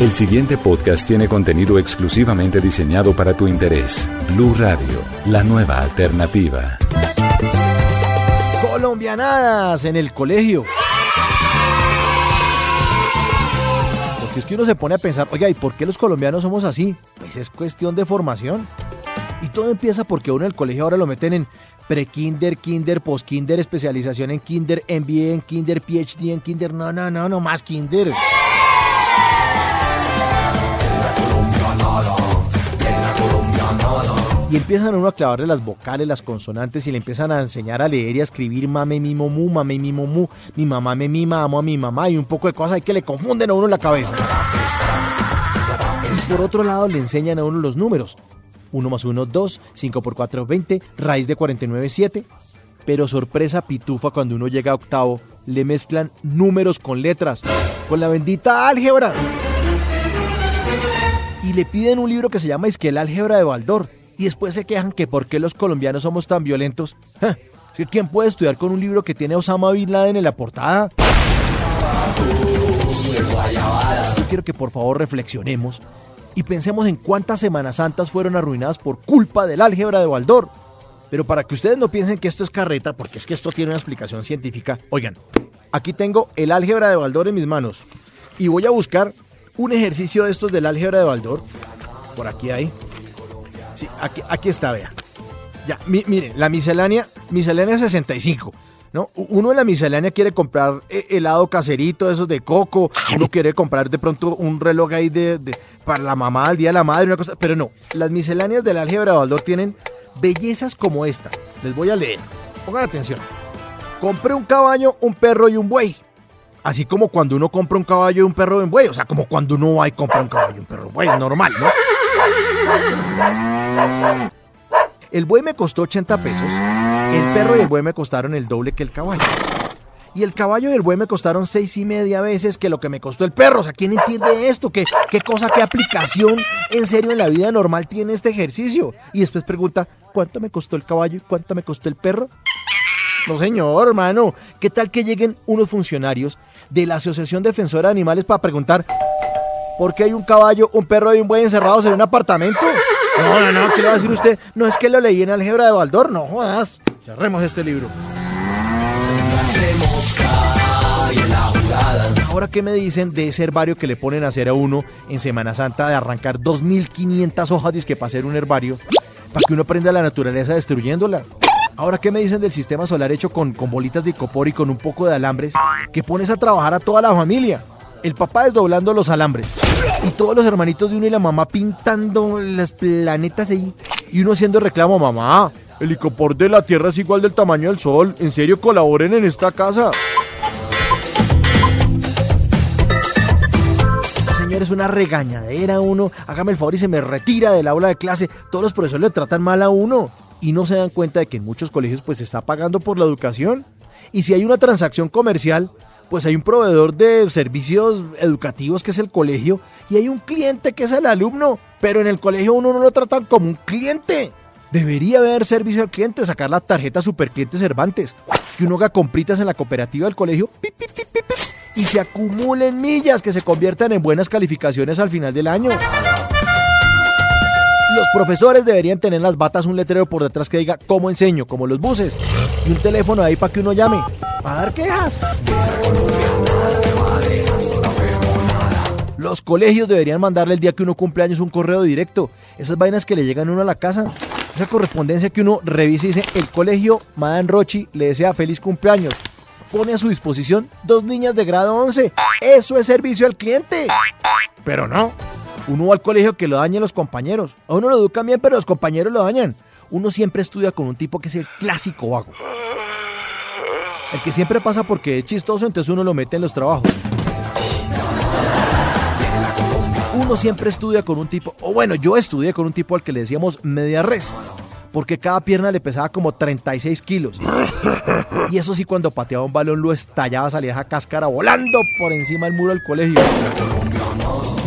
El siguiente podcast tiene contenido exclusivamente diseñado para tu interés. Blue Radio, la nueva alternativa. Colombianadas en el colegio. Porque es que uno se pone a pensar, oiga, ¿y por qué los colombianos somos así? Pues es cuestión de formación. Y todo empieza porque uno en el colegio ahora lo meten en pre-kinder, kinder, post-kinder, especialización en kinder, MBA en kinder, PhD en kinder. No, no, no, no más kinder. Y empiezan uno a clavarle las vocales, las consonantes y le empiezan a enseñar a leer y a escribir mame, mimo, mu, mame, mimo, mu, mi mamá me mima, amo a mi mamá y un poco de cosas que le confunden a uno la cabeza. Y por otro lado le enseñan a uno los números. 1 más 1, 2, 5 por 4, 20, raíz de 49, 7. Pero sorpresa pitufa cuando uno llega a octavo, le mezclan números con letras, con la bendita álgebra. Y le piden un libro que se llama Isquel Álgebra de Baldor y después se quejan que por qué los colombianos somos tan violentos. ¿Quién puede estudiar con un libro que tiene Osama Bin Laden en la portada? Yo quiero que por favor reflexionemos y pensemos en cuántas Semanas Santas fueron arruinadas por culpa del álgebra de Baldor. Pero para que ustedes no piensen que esto es carreta, porque es que esto tiene una explicación científica, oigan, aquí tengo el álgebra de Baldor en mis manos y voy a buscar un ejercicio de estos del álgebra de Baldor. Por aquí hay. Sí, aquí, está, vea. Ya, miren, la miscelánea, miscelánea 65. ¿No? Uno en la miscelánea quiere comprar eh, helado caserito, esos de coco, uno quiere comprar de pronto un reloj ahí de, para la mamá, al día de la madre, una cosa, pero no, las misceláneas del álgebra de Baldor tienen bellezas como esta. Les voy a leer. Pongan atención. Compré un caballo, un perro y un buey. Así como cuando uno compra un caballo y un perro y un buey. O sea, como cuando uno va y compra un caballo y un perro y un buey. Normal, ¿no? El buey me costó 80 pesos, el perro y el buey me costaron el doble que el caballo. Y el caballo y el buey me costaron seis y media veces que lo que me costó el perro. O sea, ¿quién entiende esto? ¿Qué, qué cosa, qué aplicación en serio en la vida normal tiene este ejercicio? Y después pregunta, ¿cuánto me costó el caballo y cuánto me costó el perro? No, señor, hermano. ¿Qué tal que lleguen unos funcionarios de la Asociación Defensora de Animales para preguntar, ¿por qué hay un caballo, un perro y un buey encerrados en un apartamento? No, no, no, ¿qué le va a decir usted? No es que lo leí en Álgebra de Baldor, no jodas. Cerremos este libro. Ahora, ¿qué me dicen de ese herbario que le ponen a hacer a uno en Semana Santa de arrancar 2.500 hojas que para hacer un herbario? Para que uno aprenda la naturaleza destruyéndola. Ahora, ¿qué me dicen del sistema solar hecho con, con bolitas de icopor y con un poco de alambres? Que pones a trabajar a toda la familia. El papá desdoblando los alambres y todos los hermanitos de uno y la mamá pintando las planetas ahí. Y uno haciendo reclamo, mamá, el icopor de la Tierra es igual del tamaño del Sol. En serio, colaboren en esta casa. Es una regañadera uno. Hágame el favor y se me retira del aula de clase. Todos los profesores le tratan mal a uno. Y no se dan cuenta de que en muchos colegios pues se está pagando por la educación. Y si hay una transacción comercial, pues hay un proveedor de servicios educativos que es el colegio y hay un cliente que es el alumno, pero en el colegio uno no lo tratan como un cliente. Debería haber servicio al cliente, sacar la tarjeta Supercliente Cervantes, que uno haga compritas en la cooperativa del colegio y se acumulen millas que se conviertan en buenas calificaciones al final del año. Los profesores deberían tener en las batas un letrero por detrás que diga cómo enseño, como los buses, y un teléfono ahí para que uno llame. ¿Para dar quejas? Los colegios deberían mandarle el día que uno cumple años un correo directo. Esas vainas que le llegan a uno a la casa. Esa correspondencia que uno revisa y dice, el colegio Madame Rochi le desea feliz cumpleaños. Pone a su disposición dos niñas de grado 11. Eso es servicio al cliente. Pero no. Uno va al colegio que lo dañen los compañeros. A uno lo educan bien, pero los compañeros lo dañan. Uno siempre estudia con un tipo que es el clásico vago. El que siempre pasa porque es chistoso, entonces uno lo mete en los trabajos. Uno siempre estudia con un tipo, o bueno, yo estudié con un tipo al que le decíamos media res, porque cada pierna le pesaba como 36 kilos. Y eso sí, cuando pateaba un balón lo estallaba, salía esa cáscara volando por encima del muro del colegio.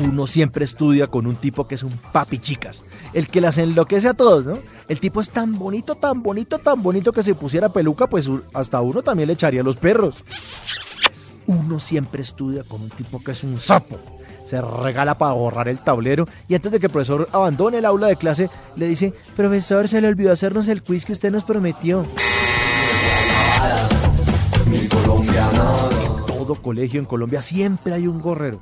Uno siempre estudia con un tipo que es un papi chicas, el que las enloquece a todos, ¿no? El tipo es tan bonito, tan bonito, tan bonito que si pusiera peluca, pues hasta uno también le echaría los perros. Uno siempre estudia con un tipo que es un sapo se regala para borrar el tablero y antes de que el profesor abandone el aula de clase le dice, profesor, se le olvidó hacernos el quiz que usted nos prometió. En todo colegio en Colombia siempre hay un gorrero,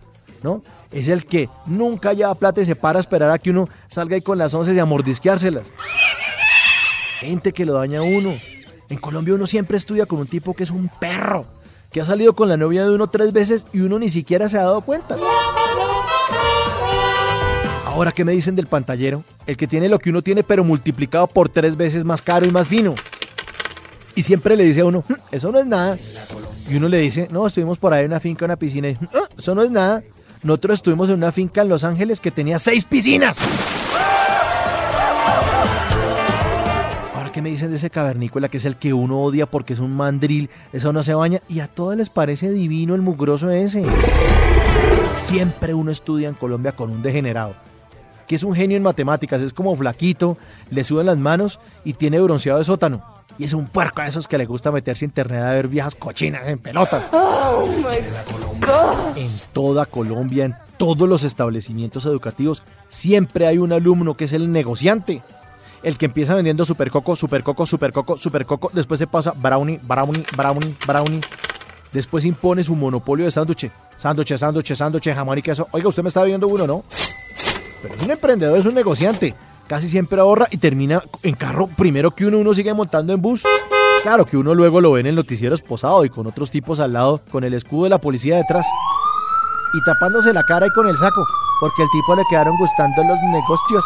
Es el que nunca lleva plata y se para a esperar a que uno salga ahí con las once y a mordisqueárselas. Gente que lo daña a uno. En Colombia uno siempre estudia con un tipo que es un perro que ha salido con la novia de uno tres veces y uno ni siquiera se ha dado cuenta. Ahora, ¿qué me dicen del pantallero? El que tiene lo que uno tiene, pero multiplicado por tres veces más caro y más fino. Y siempre le dice a uno, hm, eso no es nada. Y uno le dice, no, estuvimos por ahí en una finca, una piscina. Y, ah, eso no es nada. Nosotros estuvimos en una finca en Los Ángeles que tenía seis piscinas. ¿qué me dicen de ese cavernícola que es el que uno odia porque es un mandril? Eso no se baña y a todos les parece divino el mugroso ese. Siempre uno estudia en Colombia con un degenerado, que es un genio en matemáticas, es como flaquito, le suben las manos y tiene bronceado de sótano. Y es un puerco a esos que le gusta meterse a internet a ver viejas cochinas en pelotas. Oh en toda Colombia, en todos los establecimientos educativos, siempre hay un alumno que es el negociante el que empieza vendiendo super coco, super coco, super coco, super coco, después se pasa brownie, brownie, brownie, brownie. Después impone su monopolio de sándwich. Sándwich, sándwich, sándwich, jamón y queso. Oiga, usted me está viendo uno, ¿no? Pero es un emprendedor, es un negociante. Casi siempre ahorra y termina en carro primero que uno, uno sigue montando en bus. Claro que uno luego lo ve en el noticiero esposado y con otros tipos al lado, con el escudo de la policía detrás. Y tapándose la cara y con el saco, porque al tipo le quedaron gustando los negocios.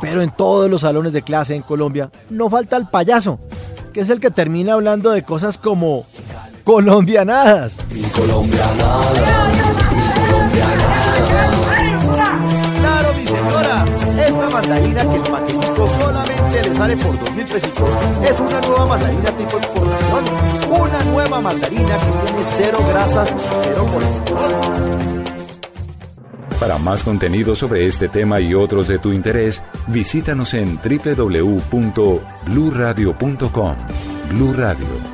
Pero en todos los salones de clase en Colombia no falta el payaso, que es el que termina hablando de cosas como colombianadas. Claro, mi señora, esta mandarina que el paquetito solamente le sale por dos mil pesitos es una nueva mandarina tipo importación. Una nueva mandarina que tiene cero grasas y cero colesterol. Para más contenido sobre este tema y otros de tu interés, visítanos en www.bluradio.com. Blu Radio,